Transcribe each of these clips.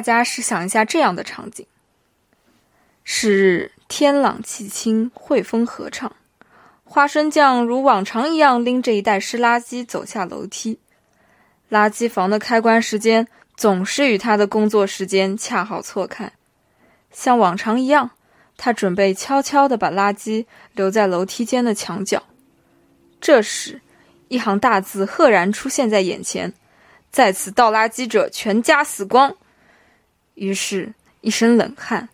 大家试想一下这样的场景：是日天朗气清，惠风和畅，花生酱如往常一样拎着一袋湿垃圾走下楼梯。垃圾房的开关时间总是与他的工作时间恰好错开，像往常一样，他准备悄悄地把垃圾留在楼梯间的墙角。这时，一行大字赫然出现在眼前：“在此倒垃圾者，全家死光。”于是，一身冷汗，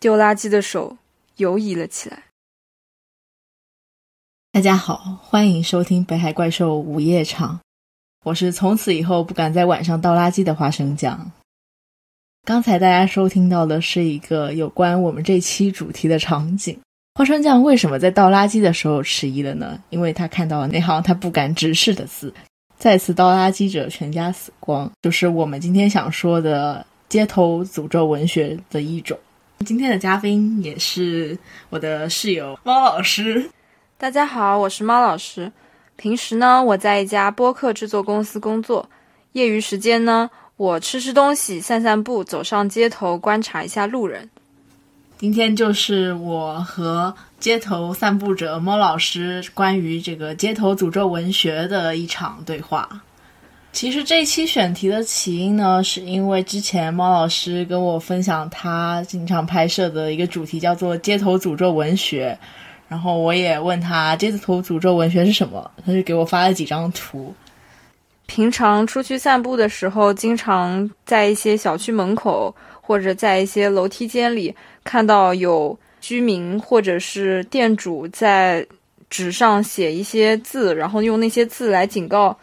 丢垃圾的手游移了起来。大家好，欢迎收听《北海怪兽午夜场》，我是从此以后不敢在晚上倒垃圾的花生酱。刚才大家收听到的是一个有关我们这期主题的场景。花生酱为什么在倒垃圾的时候迟疑了呢？因为他看到了那行他不敢直视的字：“再次倒垃圾者，全家死光。”就是我们今天想说的街头诅咒文学的一种。今天的嘉宾也是我的室友猫老师。大家好，我是猫老师。平时呢，我在一家播客制作公司工作。业余时间呢，我吃吃东西，散散步，走上街头观察一下路人。今天就是我和街头散步者猫老师关于这个街头诅咒文学的一场对话。其实这一期选题的起因呢，是因为之前猫老师跟我分享他经常拍摄的一个主题叫做街头诅咒文学，然后我也问他街头诅咒文学是什么，他就给我发了几张图。平常出去散步的时候，经常在一些小区门口或者在一些楼梯间里。看到有居民或者是店主在纸上写一些字，然后用那些字来警告。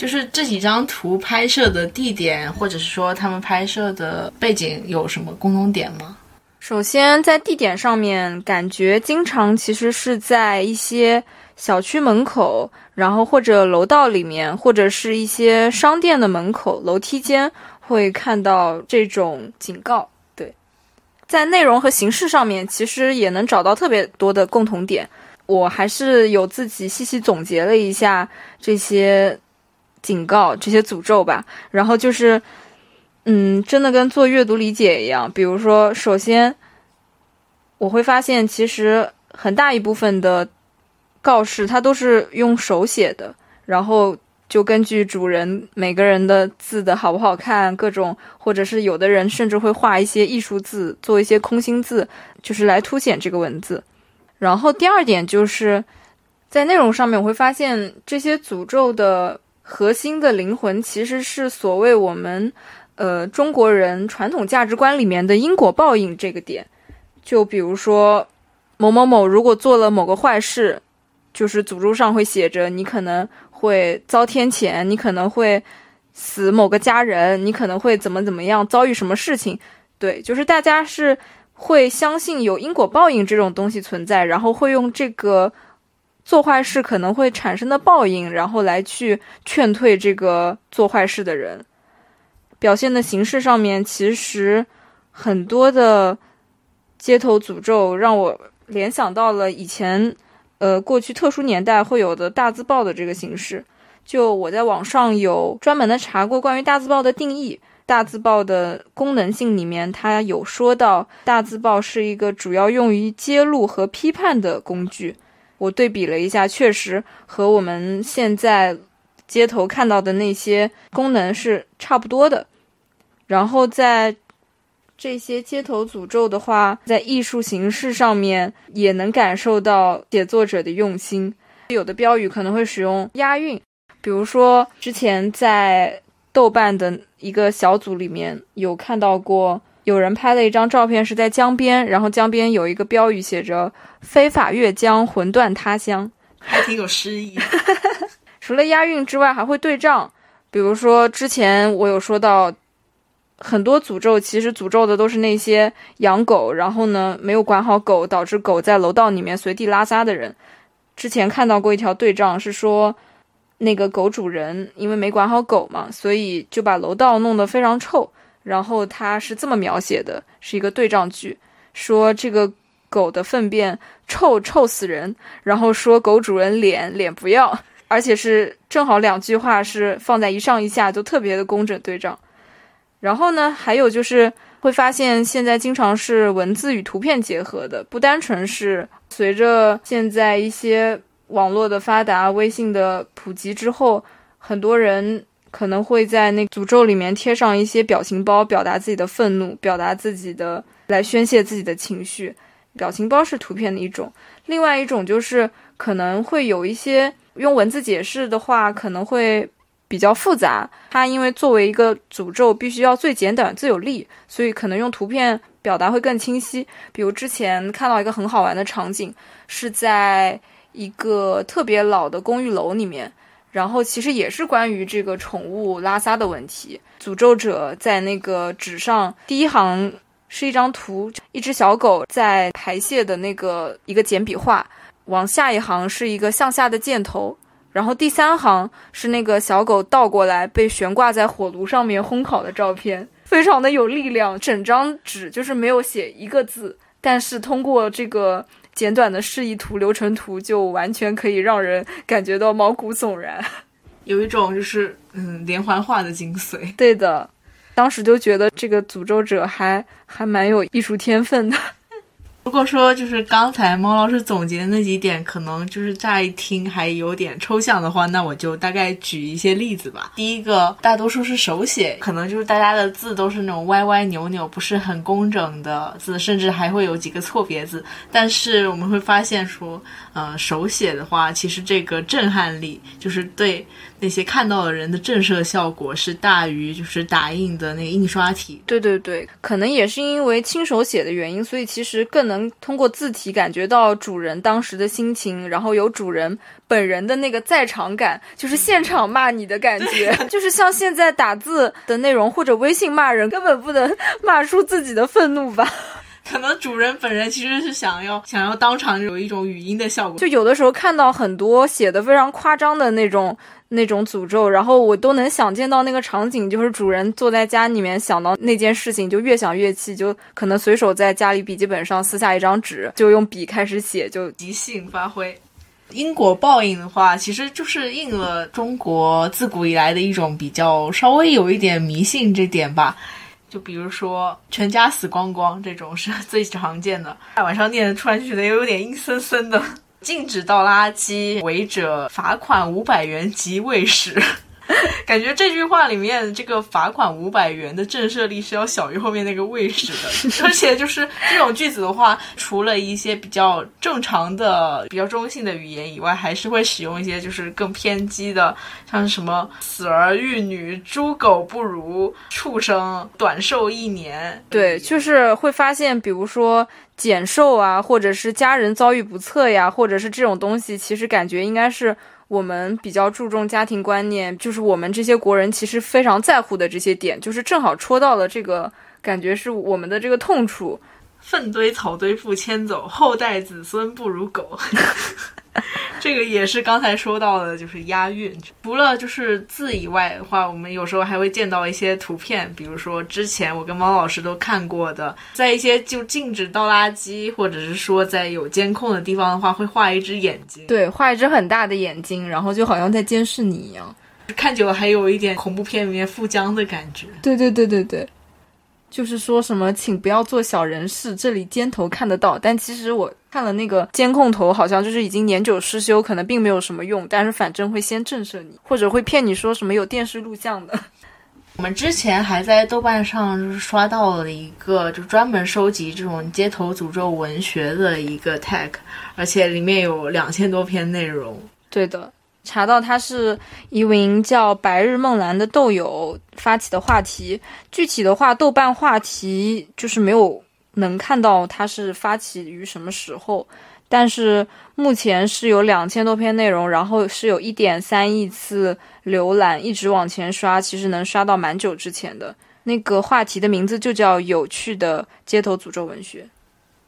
就是这几张图拍摄的地点，或者是说他们拍摄的背景有什么共同点吗？首先，在地点上面，感觉经常其实是在一些小区门口，然后或者楼道里面，或者是一些商店的门口、楼梯间会看到这种警告。对在内容和形式上面，其实也能找到特别多的共同点。我还是有自己细细总结了一下这些警告、这些诅咒吧。然后就是，嗯，真的跟做阅读理解一样。比如说，首先我会发现，其实很大一部分的告示它都是用手写的，然后。就根据主人每个人的字的好不好看，各种或者是有的人甚至会画一些艺术字，做一些空心字，就是来凸显这个文字。然后第二点就是在内容上面，我会发现这些诅咒的核心的灵魂其实是所谓我们呃中国人传统价值观里面的因果报应这个点。就比如说某某某如果做了某个坏事，就是诅咒上会写着你可能。会遭天谴，你可能会死某个家人，你可能会怎么怎么样遭遇什么事情？对，就是大家是会相信有因果报应这种东西存在，然后会用这个做坏事可能会产生的报应，然后来去劝退这个做坏事的人。表现的形式上面，其实很多的街头诅咒让我联想到了以前。呃，过去特殊年代会有的大字报的这个形式，就我在网上有专门的查过关于大字报的定义。大字报的功能性里面，它有说到大字报是一个主要用于揭露和批判的工具。我对比了一下，确实和我们现在街头看到的那些功能是差不多的。然后在这些街头诅咒的话，在艺术形式上面也能感受到写作者的用心。有的标语可能会使用押韵，比如说之前在豆瓣的一个小组里面有看到过，有人拍了一张照片是在江边，然后江边有一个标语写着“非法越江，魂断他乡 ”，还挺有诗意。除了押韵之外，还会对仗，比如说之前我有说到。很多诅咒其实诅咒的都是那些养狗，然后呢没有管好狗，导致狗在楼道里面随地拉撒的人。之前看到过一条对仗，是说那个狗主人因为没管好狗嘛，所以就把楼道弄得非常臭。然后他是这么描写的，是一个对仗句，说这个狗的粪便臭臭死人，然后说狗主人脸脸不要，而且是正好两句话是放在一上一下，就特别的工整对仗。然后呢，还有就是会发现现在经常是文字与图片结合的，不单纯是随着现在一些网络的发达、微信的普及之后，很多人可能会在那诅咒里面贴上一些表情包，表达自己的愤怒，表达自己的来宣泄自己的情绪。表情包是图片的一种，另外一种就是可能会有一些用文字解释的话，可能会比较复杂。它因为作为一个诅咒，必须要最简短、最有力，所以可能用图片表达会更清晰。比如之前看到一个很好玩的场景，是在一个特别老的公寓楼里面，然后其实也是关于这个宠物拉撒的问题。诅咒者在那个纸上第一行。是一张图，一只小狗在排泄的那个一个简笔画，往下一行是一个向下的箭头，然后第三行是那个小狗倒过来被悬挂在火炉上面烘烤的照片，非常的有力量。整张纸就是没有写一个字，但是通过这个简短的示意图流程图，就完全可以让人感觉到毛骨悚然，有一种就是嗯连环画的精髓。对的。当时就觉得这个诅咒者还还蛮有艺术天分的。如果说就是刚才猫老师总结的那几点，可能就是乍一听还有点抽象的话，那我就大概举一些例子吧。第一个，大多数是手写，可能就是大家的字都是那种歪歪扭扭，不是很工整的字，甚至还会有几个错别字。但是我们会发现说，呃，手写的话，其实这个震撼力就是对。那些看到的人的震慑效果是大于就是打印的那个印刷体。对对对，可能也是因为亲手写的原因，所以其实更能通过字体感觉到主人当时的心情，然后有主人本人的那个在场感，就是现场骂你的感觉。就是像现在打字的内容或者微信骂人，根本不能骂出自己的愤怒吧。可能主人本人其实是想要 想要当场有一种语音的效果，就有的时候看到很多写的非常夸张的那种那种诅咒，然后我都能想见到那个场景，就是主人坐在家里面想到那件事情，就越想越气，就可能随手在家里笔记本上撕下一张纸，就用笔开始写，就即兴发挥。因果报应的话，其实就是应了中国自古以来的一种比较稍微有一点迷信这点吧。就比如说全家死光光这种是最常见的，大晚上念突然就觉得又有点阴森森的。禁止倒垃圾，违者罚款五百元及未食。感觉这句话里面这个罚款五百元的震慑力是要小于后面那个卫士的，而且就是这种句子的话，除了一些比较正常的、比较中性的语言以外，还是会使用一些就是更偏激的，像什么死儿育女、猪狗不如、畜生、短寿一年。对，就是会发现，比如说减寿啊，或者是家人遭遇不测呀，或者是这种东西，其实感觉应该是。我们比较注重家庭观念，就是我们这些国人其实非常在乎的这些点，就是正好戳到了这个感觉是我们的这个痛处。粪堆草堆不迁走，后代子孙不如狗。这个也是刚才说到的，就是押韵。除了就是字以外的话，我们有时候还会见到一些图片，比如说之前我跟猫老师都看过的，在一些就禁止倒垃圾，或者是说在有监控的地方的话，会画一只眼睛。对，画一只很大的眼睛，然后就好像在监视你一样。看久了还有一点恐怖片里面富江的感觉。对对对对对。就是说什么，请不要做小人事，这里监头看得到。但其实我看了那个监控头，好像就是已经年久失修，可能并没有什么用。但是反正会先震慑你，或者会骗你说什么有电视录像的。我们之前还在豆瓣上就是刷到了一个，就专门收集这种街头诅咒文学的一个 tag，而且里面有两千多篇内容。对的。查到他是一名叫白日梦蓝的豆友发起的话题，具体的话，豆瓣话题就是没有能看到他是发起于什么时候，但是目前是有两千多篇内容，然后是有一点三亿次浏览，一直往前刷，其实能刷到蛮久之前的。那个话题的名字就叫“有趣的街头诅咒文学”。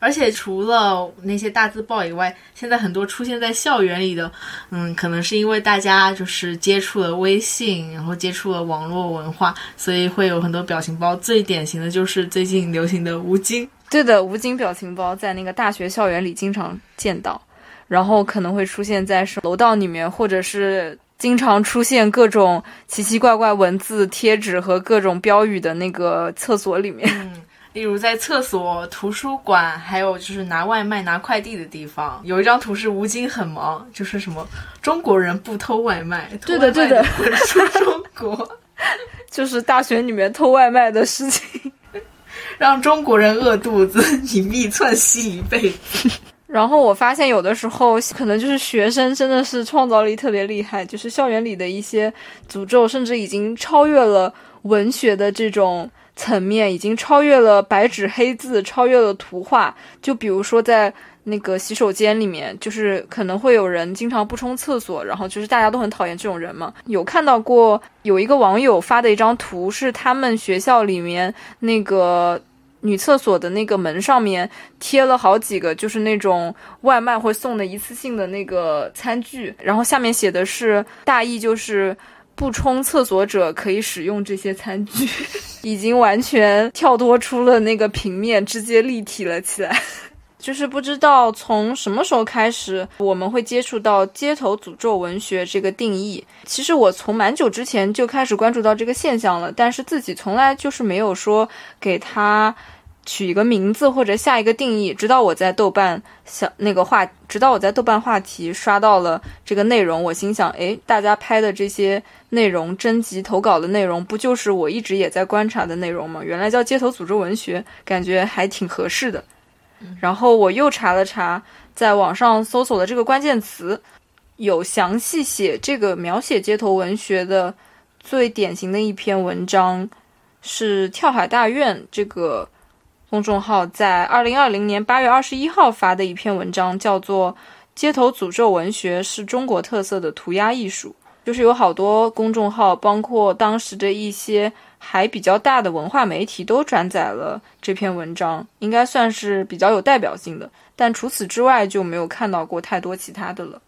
而且除了那些大字报以外，现在很多出现在校园里的，嗯，可能是因为大家就是接触了微信，然后接触了网络文化，所以会有很多表情包。最典型的就是最近流行的吴京。对的，吴京表情包在那个大学校园里经常见到，然后可能会出现在是楼道里面，或者是。经常出现各种奇奇怪怪文字、贴纸和各种标语的那个厕所里面。嗯，例如在厕所、图书馆，还有就是拿外卖、拿快递的地方，有一张图是吴京很忙，就是什么中国人不偷外卖，对的对的，滚出中国，就是大学里面偷外卖的事情，让中国人饿肚子，隐秘窜稀一辈子。然后我发现，有的时候可能就是学生真的是创造力特别厉害，就是校园里的一些诅咒，甚至已经超越了文学的这种层面，已经超越了白纸黑字，超越了图画。就比如说在那个洗手间里面，就是可能会有人经常不冲厕所，然后就是大家都很讨厌这种人嘛。有看到过有一个网友发的一张图，是他们学校里面那个。女厕所的那个门上面贴了好几个，就是那种外卖会送的一次性的那个餐具，然后下面写的是大意就是不冲厕所者可以使用这些餐具，已经完全跳脱出了那个平面，直接立体了起来。就是不知道从什么时候开始，我们会接触到街头诅咒文学这个定义。其实我从蛮久之前就开始关注到这个现象了，但是自己从来就是没有说给它取一个名字或者下一个定义。直到我在豆瓣想那个话，直到我在豆瓣话题刷到了这个内容，我心想：诶，大家拍的这些内容征集投稿的内容，不就是我一直也在观察的内容吗？原来叫街头组织文学，感觉还挺合适的。然后我又查了查，在网上搜索的这个关键词，有详细写这个描写街头文学的最典型的一篇文章，是跳海大院这个公众号在二零二零年八月二十一号发的一篇文章，叫做《街头诅咒文学是中国特色的涂鸦艺术》，就是有好多公众号，包括当时的一些。还比较大的文化媒体都转载了这篇文章，应该算是比较有代表性的。但除此之外，就没有看到过太多其他的了。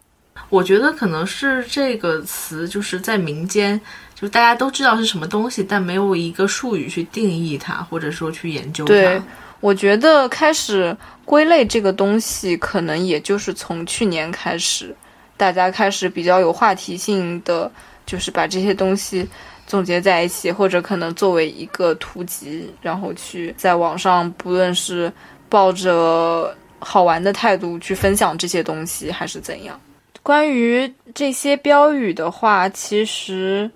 我觉得可能是这个词就是在民间，就大家都知道是什么东西，但没有一个术语去定义它，或者说去研究它。对，我觉得开始归类这个东西，可能也就是从去年开始，大家开始比较有话题性的，就是把这些东西。总结在一起，或者可能作为一个图集，然后去在网上，不论是抱着好玩的态度去分享这些东西，还是怎样。关于这些标语的话，其实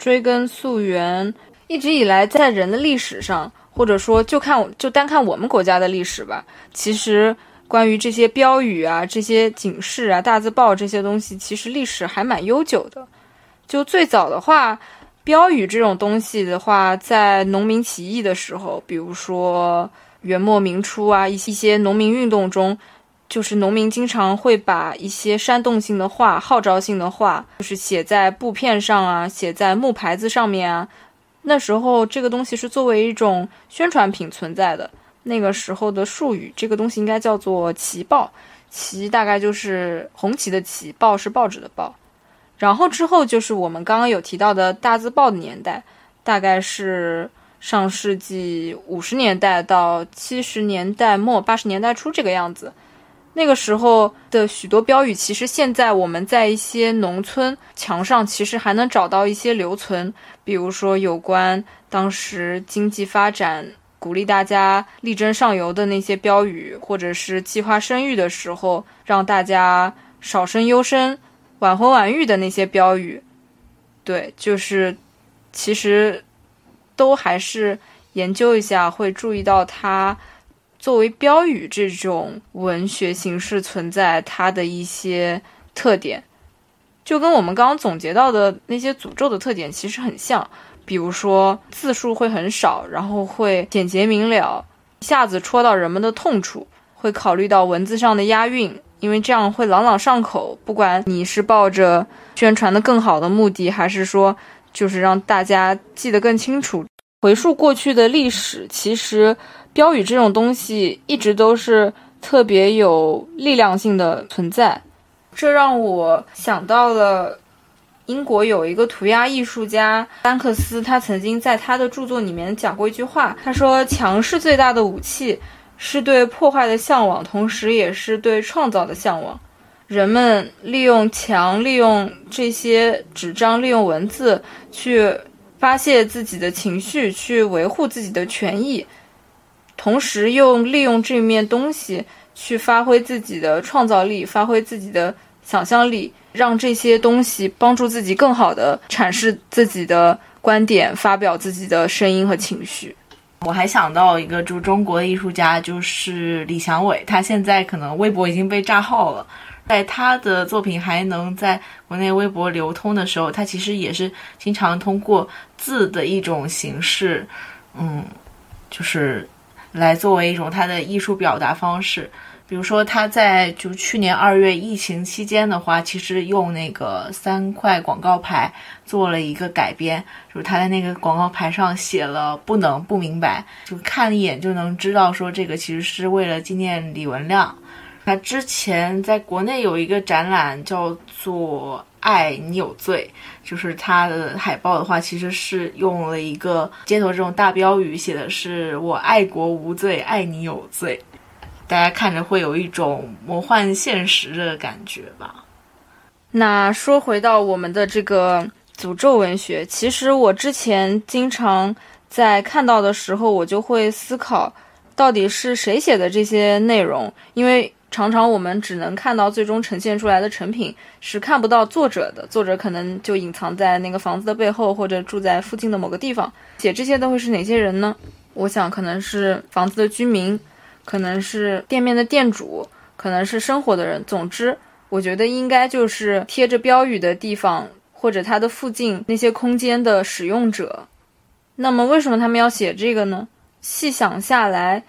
追根溯源，一直以来在人的历史上，或者说就看就单看我们国家的历史吧，其实关于这些标语啊、这些警示啊、大字报这些东西，其实历史还蛮悠久的。就最早的话。标语这种东西的话，在农民起义的时候，比如说元末明初啊，一些一些农民运动中，就是农民经常会把一些煽动性的话、号召性的话，就是写在布片上啊，写在木牌子上面啊。那时候这个东西是作为一种宣传品存在的。那个时候的术语，这个东西应该叫做旗报，旗大概就是红旗的旗，报是报纸的报。然后之后就是我们刚刚有提到的大字报的年代，大概是上世纪五十年代到七十年代末八十年代初这个样子。那个时候的许多标语，其实现在我们在一些农村墙上，其实还能找到一些留存，比如说有关当时经济发展、鼓励大家力争上游的那些标语，或者是计划生育的时候让大家少生优生。晚婚晚育的那些标语，对，就是其实都还是研究一下，会注意到它作为标语这种文学形式存在它的一些特点，就跟我们刚刚总结到的那些诅咒的特点其实很像。比如说字数会很少，然后会简洁明了，一下子戳到人们的痛处，会考虑到文字上的押韵。因为这样会朗朗上口，不管你是抱着宣传的更好的目的，还是说就是让大家记得更清楚。回溯过去的历史，其实标语这种东西一直都是特别有力量性的存在。这让我想到了英国有一个涂鸦艺术家丹克斯，他曾经在他的著作里面讲过一句话，他说：“强是最大的武器。”是对破坏的向往，同时也是对创造的向往。人们利用墙、利用这些纸张、利用文字去发泄自己的情绪，去维护自己的权益，同时又利用这面东西去发挥自己的创造力，发挥自己的想象力，让这些东西帮助自己更好的阐释自己的观点，发表自己的声音和情绪。我还想到一个，就中国的艺术家，就是李祥伟，他现在可能微博已经被炸号了。在他的作品还能在国内微博流通的时候，他其实也是经常通过字的一种形式，嗯，就是来作为一种他的艺术表达方式。比如说，他在就去年二月疫情期间的话，其实用那个三块广告牌做了一个改编，就是他在那个广告牌上写了“不能不明白”，就看一眼就能知道说这个其实是为了纪念李文亮。他之前在国内有一个展览叫做《爱你有罪》，就是它的海报的话，其实是用了一个街头这种大标语，写的是“我爱国无罪，爱你有罪”。大家看着会有一种魔幻现实的感觉吧。那说回到我们的这个诅咒文学，其实我之前经常在看到的时候，我就会思考，到底是谁写的这些内容？因为常常我们只能看到最终呈现出来的成品，是看不到作者的。作者可能就隐藏在那个房子的背后，或者住在附近的某个地方。写这些的会是哪些人呢？我想可能是房子的居民。可能是店面的店主，可能是生活的人。总之，我觉得应该就是贴着标语的地方或者它的附近那些空间的使用者。那么，为什么他们要写这个呢？细想下来，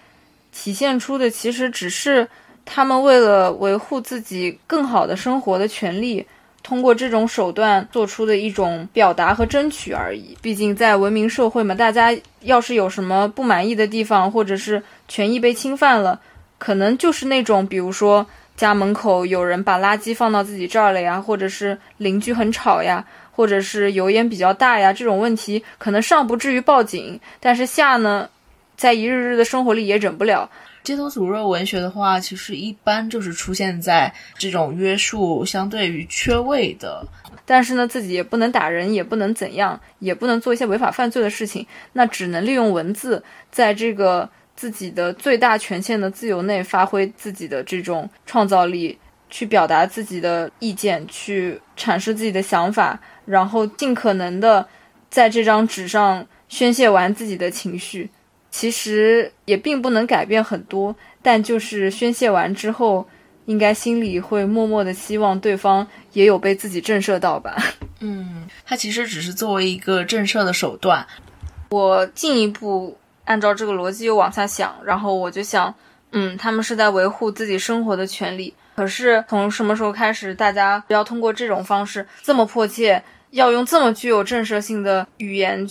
体现出的其实只是他们为了维护自己更好的生活的权利。通过这种手段做出的一种表达和争取而已。毕竟在文明社会嘛，大家要是有什么不满意的地方，或者是权益被侵犯了，可能就是那种，比如说家门口有人把垃圾放到自己这儿了呀，或者是邻居很吵呀，或者是油烟比较大呀，这种问题可能上不至于报警，但是下呢，在一日日的生活里也忍不了。街头诅咒文学的话，其实一般就是出现在这种约束相对于缺位的，但是呢，自己也不能打人，也不能怎样，也不能做一些违法犯罪的事情，那只能利用文字，在这个自己的最大权限的自由内，发挥自己的这种创造力，去表达自己的意见，去阐释自己的想法，然后尽可能的在这张纸上宣泄完自己的情绪。其实也并不能改变很多，但就是宣泄完之后，应该心里会默默的希望对方也有被自己震慑到吧。嗯，它其实只是作为一个震慑的手段。我进一步按照这个逻辑又往下想，然后我就想，嗯，他们是在维护自己生活的权利。可是从什么时候开始，大家要通过这种方式这么迫切，要用这么具有震慑性的语言？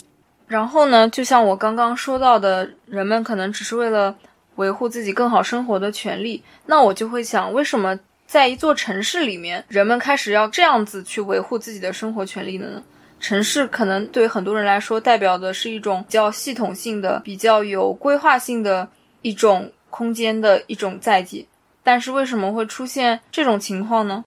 然后呢，就像我刚刚说到的，人们可能只是为了维护自己更好生活的权利。那我就会想，为什么在一座城市里面，人们开始要这样子去维护自己的生活权利呢？城市可能对很多人来说，代表的是一种比较系统性的、比较有规划性的一种空间的一种载体。但是为什么会出现这种情况呢？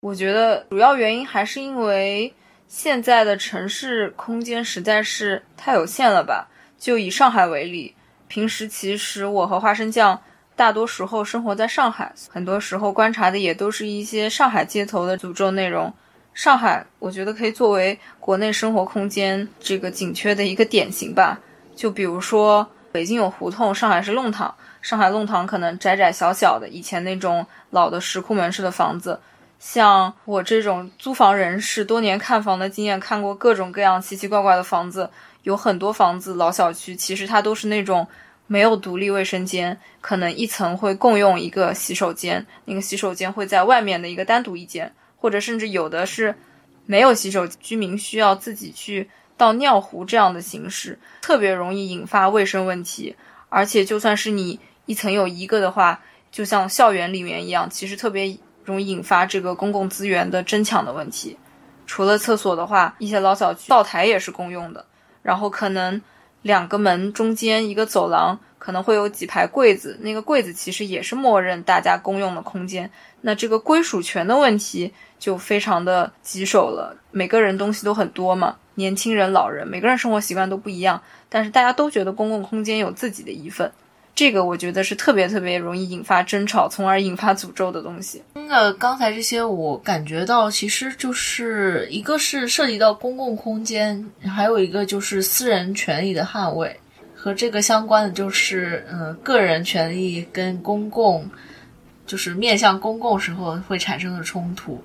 我觉得主要原因还是因为。现在的城市空间实在是太有限了吧？就以上海为例，平时其实我和花生酱大多时候生活在上海，很多时候观察的也都是一些上海街头的诅咒内容。上海，我觉得可以作为国内生活空间这个紧缺的一个典型吧。就比如说，北京有胡同，上海是弄堂。上海弄堂可能窄窄小小的，以前那种老的石库门式的房子。像我这种租房人士，多年看房的经验，看过各种各样奇奇怪怪的房子，有很多房子老小区，其实它都是那种没有独立卫生间，可能一层会共用一个洗手间，那个洗手间会在外面的一个单独一间，或者甚至有的是没有洗手，居民需要自己去倒尿壶这样的形式，特别容易引发卫生问题。而且就算是你一层有一个的话，就像校园里面一样，其实特别。容易引发这个公共资源的争抢的问题。除了厕所的话，一些老小区灶台也是公用的。然后可能两个门中间一个走廊，可能会有几排柜子，那个柜子其实也是默认大家公用的空间。那这个归属权的问题就非常的棘手了。每个人东西都很多嘛，年轻人、老人，每个人生活习惯都不一样，但是大家都觉得公共空间有自己的一份。这个我觉得是特别特别容易引发争吵，从而引发诅咒的东西。那刚才这些，我感觉到其实就是一个是涉及到公共空间，还有一个就是私人权利的捍卫，和这个相关的就是嗯个人权利跟公共，就是面向公共时候会产生的冲突。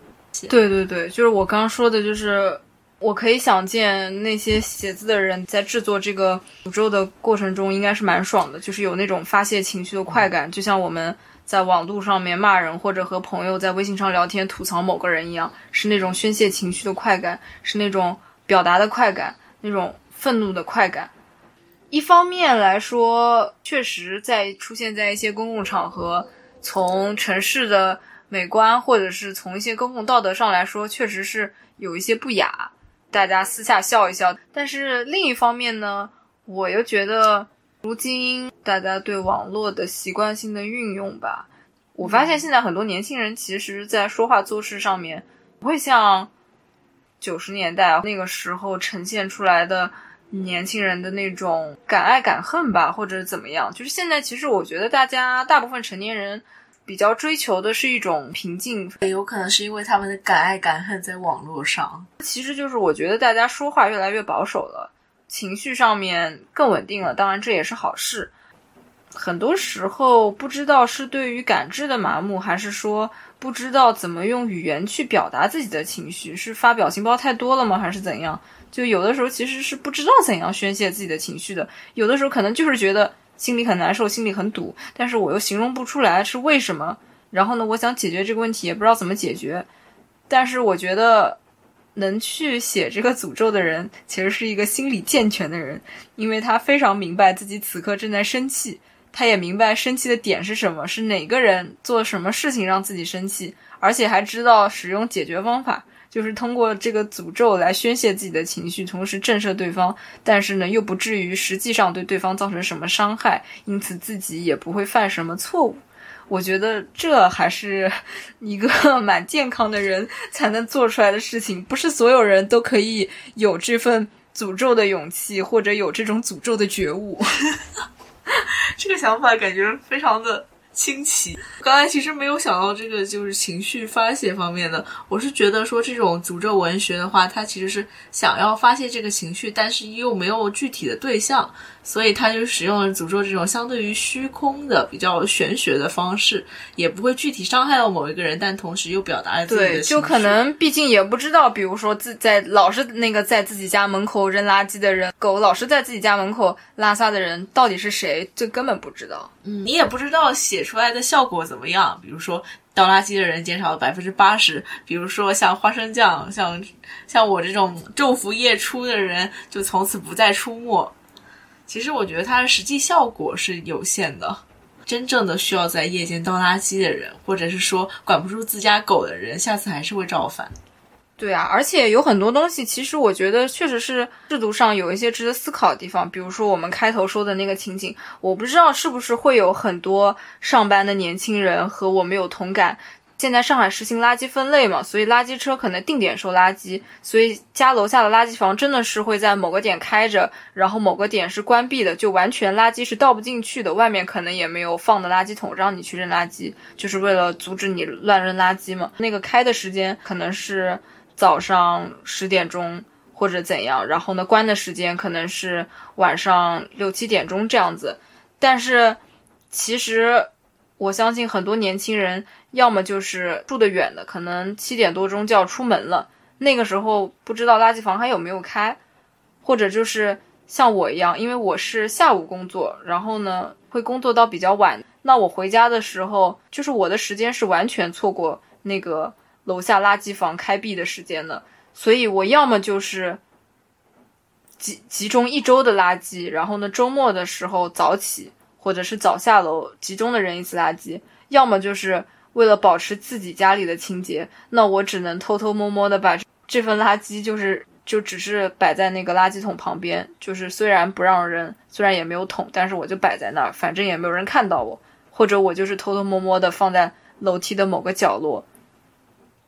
对对对，就是我刚刚说的，就是。我可以想见那些写字的人在制作这个诅咒的过程中，应该是蛮爽的，就是有那种发泄情绪的快感，就像我们在网络上面骂人，或者和朋友在微信上聊天吐槽某个人一样，是那种宣泄情绪的快感，是那种表达的快感，那种愤怒的快感。一方面来说，确实在出现在一些公共场合，从城市的美观，或者是从一些公共道德上来说，确实是有一些不雅。大家私下笑一笑，但是另一方面呢，我又觉得，如今大家对网络的习惯性的运用吧，我发现现在很多年轻人其实，在说话做事上面，不会像九十年代那个时候呈现出来的年轻人的那种敢爱敢恨吧，或者怎么样。就是现在，其实我觉得大家大部分成年人。比较追求的是一种平静，也有可能是因为他们的敢爱敢恨在网络上。其实就是我觉得大家说话越来越保守了，情绪上面更稳定了。当然这也是好事。很多时候不知道是对于感知的麻木，还是说不知道怎么用语言去表达自己的情绪，是发表情包太多了吗，还是怎样？就有的时候其实是不知道怎样宣泄自己的情绪的。有的时候可能就是觉得。心里很难受，心里很堵，但是我又形容不出来是为什么。然后呢，我想解决这个问题，也不知道怎么解决。但是我觉得，能去写这个诅咒的人，其实是一个心理健全的人，因为他非常明白自己此刻正在生气，他也明白生气的点是什么，是哪个人做什么事情让自己生气，而且还知道使用解决方法。就是通过这个诅咒来宣泄自己的情绪，同时震慑对方，但是呢，又不至于实际上对对方造成什么伤害，因此自己也不会犯什么错误。我觉得这还是一个 蛮健康的人才能做出来的事情，不是所有人都可以有这份诅咒的勇气，或者有这种诅咒的觉悟。这个想法感觉非常的。清奇，刚才其实没有想到这个就是情绪发泄方面的。我是觉得说这种诅咒文学的话，它其实是想要发泄这个情绪，但是又没有具体的对象，所以他就使用了诅咒这种相对于虚空的、比较玄学的方式，也不会具体伤害到某一个人，但同时又表达了自己的对，就可能毕竟也不知道，比如说自在老是那个在自己家门口扔垃圾的人，狗老是在自己家门口拉撒的人到底是谁，这根本不知道。嗯，你也不知道写。出来的效果怎么样？比如说倒垃圾的人减少了百分之八十，比如说像花生酱，像像我这种昼伏夜出的人，就从此不再出没。其实我觉得它的实际效果是有限的。真正的需要在夜间倒垃圾的人，或者是说管不住自家狗的人，下次还是会造反。对啊，而且有很多东西，其实我觉得确实是制度上有一些值得思考的地方。比如说我们开头说的那个情景，我不知道是不是会有很多上班的年轻人和我们有同感。现在上海实行垃圾分类嘛，所以垃圾车可能定点收垃圾，所以家楼下的垃圾房真的是会在某个点开着，然后某个点是关闭的，就完全垃圾是倒不进去的。外面可能也没有放的垃圾桶让你去扔垃圾，就是为了阻止你乱扔垃圾嘛。那个开的时间可能是。早上十点钟或者怎样，然后呢，关的时间可能是晚上六七点钟这样子。但是，其实我相信很多年轻人要么就是住得远的，可能七点多钟就要出门了，那个时候不知道垃圾房还有没有开，或者就是像我一样，因为我是下午工作，然后呢会工作到比较晚，那我回家的时候，就是我的时间是完全错过那个。楼下垃圾房开闭的时间的，所以我要么就是集集中一周的垃圾，然后呢周末的时候早起，或者是早下楼集中的扔一次垃圾；要么就是为了保持自己家里的清洁，那我只能偷偷摸摸的把这份垃圾就是就只是摆在那个垃圾桶旁边，就是虽然不让扔，虽然也没有桶，但是我就摆在那儿，反正也没有人看到我，或者我就是偷偷摸摸的放在楼梯的某个角落，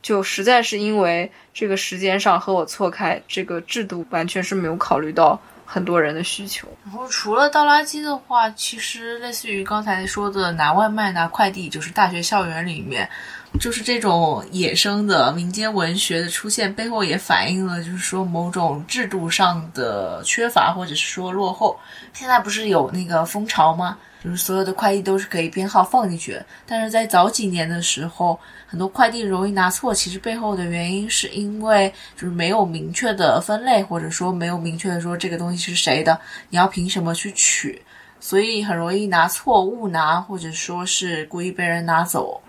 就实在是因为这个时间上和我错开，这个制度完全是没有考虑到很多人的需求。然后除了倒垃圾的话，其实类似于刚才说的拿外卖、拿快递，就是大学校园里面。就是这种野生的民间文学的出现，背后也反映了，就是说某种制度上的缺乏，或者是说落后。现在不是有那个蜂巢吗？就是所有的快递都是可以编号放进去，但是在早几年的时候，很多快递容易拿错。其实背后的原因是因为就是没有明确的分类，或者说没有明确的说这个东西是谁的，你要凭什么去取，所以很容易拿错、误拿，或者说是故意被人拿走。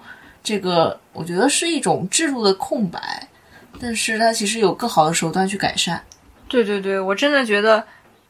这个我觉得是一种制度的空白，但是它其实有更好的手段去改善。对对对，我真的觉得，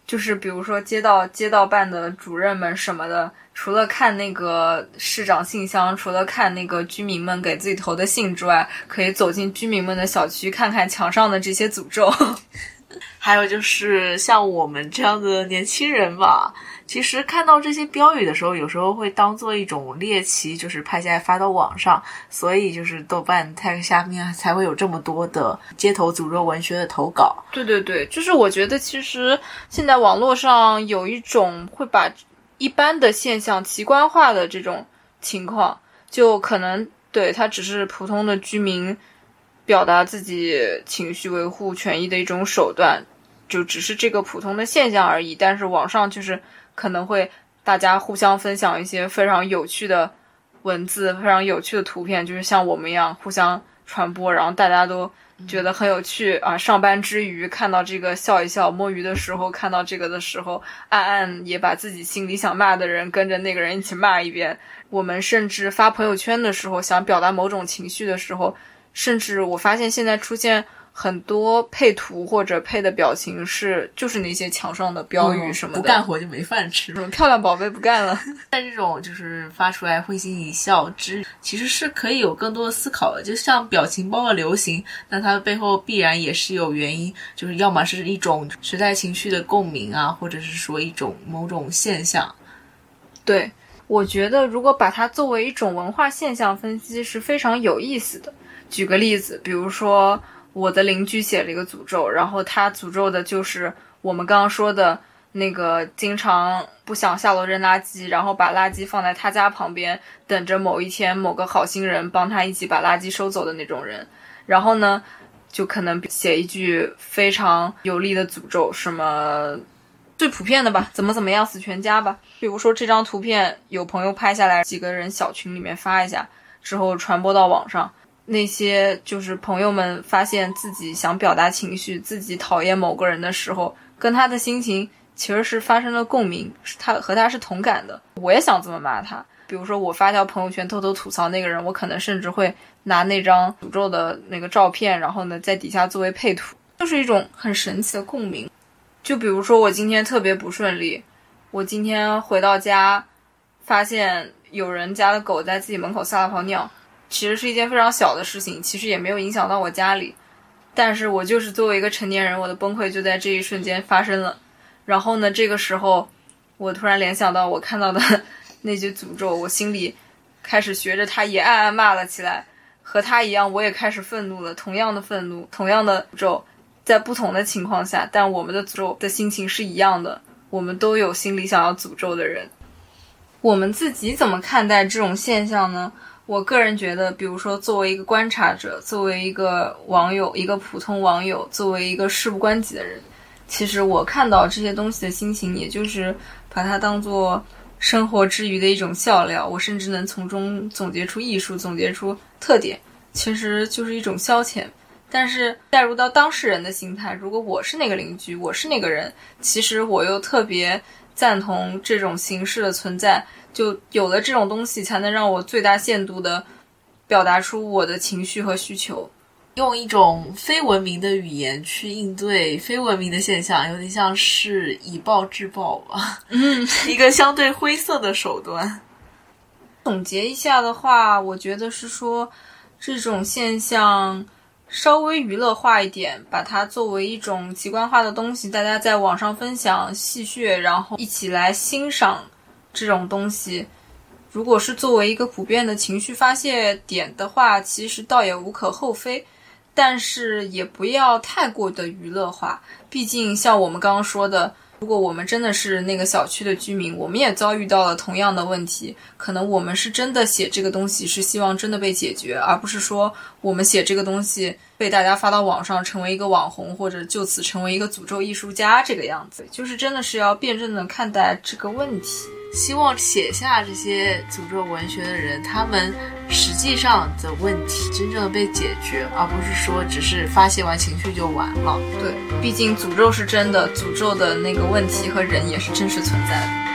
就是比如说街道街道办的主任们什么的，除了看那个市长信箱，除了看那个居民们给自己投的信之外，可以走进居民们的小区，看看墙上的这些诅咒。还有就是像我们这样的年轻人吧。其实看到这些标语的时候，有时候会当做一种猎奇，就是拍下来发到网上，所以就是豆瓣 tag 下面才会有这么多的街头诅咒文学的投稿。对对对，就是我觉得其实现在网络上有一种会把一般的现象奇观化的这种情况，就可能对他只是普通的居民表达自己情绪、维护权益的一种手段，就只是这个普通的现象而已。但是网上就是。可能会大家互相分享一些非常有趣的文字，非常有趣的图片，就是像我们一样互相传播，然后大家都觉得很有趣啊。上班之余看到这个笑一笑，摸鱼的时候看到这个的时候，暗暗也把自己心里想骂的人跟着那个人一起骂一遍。我们甚至发朋友圈的时候，想表达某种情绪的时候，甚至我发现现在出现。很多配图或者配的表情是就是那些墙上的标语什么的，不干活就没饭吃。漂亮宝贝不干了。但这种就是发出来会心一笑之，其实是可以有更多的思考的。就像表情包的流行，那它背后必然也是有原因，就是要么是一种时代情绪的共鸣啊，或者是说一种某种现象。对，我觉得如果把它作为一种文化现象分析是非常有意思的。举个例子，比如说。我的邻居写了一个诅咒，然后他诅咒的就是我们刚刚说的那个经常不想下楼扔垃圾，然后把垃圾放在他家旁边，等着某一天某个好心人帮他一起把垃圾收走的那种人。然后呢，就可能写一句非常有力的诅咒，什么最普遍的吧，怎么怎么样死全家吧。比如说这张图片有朋友拍下来，几个人小群里面发一下，之后传播到网上。那些就是朋友们发现自己想表达情绪，自己讨厌某个人的时候，跟他的心情其实是发生了共鸣，是他和他是同感的。我也想这么骂他，比如说我发条朋友圈偷偷吐槽那个人，我可能甚至会拿那张诅咒的那个照片，然后呢在底下作为配图，就是一种很神奇的共鸣。就比如说我今天特别不顺利，我今天回到家，发现有人家的狗在自己门口撒了泡尿。其实是一件非常小的事情，其实也没有影响到我家里，但是我就是作为一个成年人，我的崩溃就在这一瞬间发生了。然后呢，这个时候，我突然联想到我看到的 那句诅咒，我心里开始学着他也暗暗骂了起来。和他一样，我也开始愤怒了，同样的愤怒，同样的诅咒，在不同的情况下，但我们的诅咒的心情是一样的。我们都有心里想要诅咒的人。我们自己怎么看待这种现象呢？我个人觉得，比如说，作为一个观察者，作为一个网友，一个普通网友，作为一个事不关己的人，其实我看到这些东西的心情，也就是把它当做生活之余的一种笑料。我甚至能从中总结出艺术，总结出特点，其实就是一种消遣。但是带入到当事人的心态，如果我是那个邻居，我是那个人，其实我又特别赞同这种形式的存在。就有了这种东西，才能让我最大限度的表达出我的情绪和需求，用一种非文明的语言去应对非文明的现象，有点像是以暴制暴吧。嗯，一个相对灰色的手段。总结一下的话，我觉得是说，这种现象稍微娱乐化一点，把它作为一种奇观化的东西，大家在网上分享戏谑，然后一起来欣赏这种东西。如果是作为一个普遍的情绪发泄点的话，其实倒也无可厚非，但是也不要太过的娱乐化。毕竟像我们刚刚说的。如果我们真的是那个小区的居民，我们也遭遇到了同样的问题。可能我们是真的写这个东西，是希望真的被解决，而不是说我们写这个东西被大家发到网上，成为一个网红，或者就此成为一个诅咒艺术家这个样子。就是真的是要辩证的看待这个问题。希望写下这些诅咒文学的人，他们实际上的问题真正的被解决，而不是说只是发泄完情绪就完了。对，毕竟诅咒是真的，诅咒的那个问题和人也是真实存在的。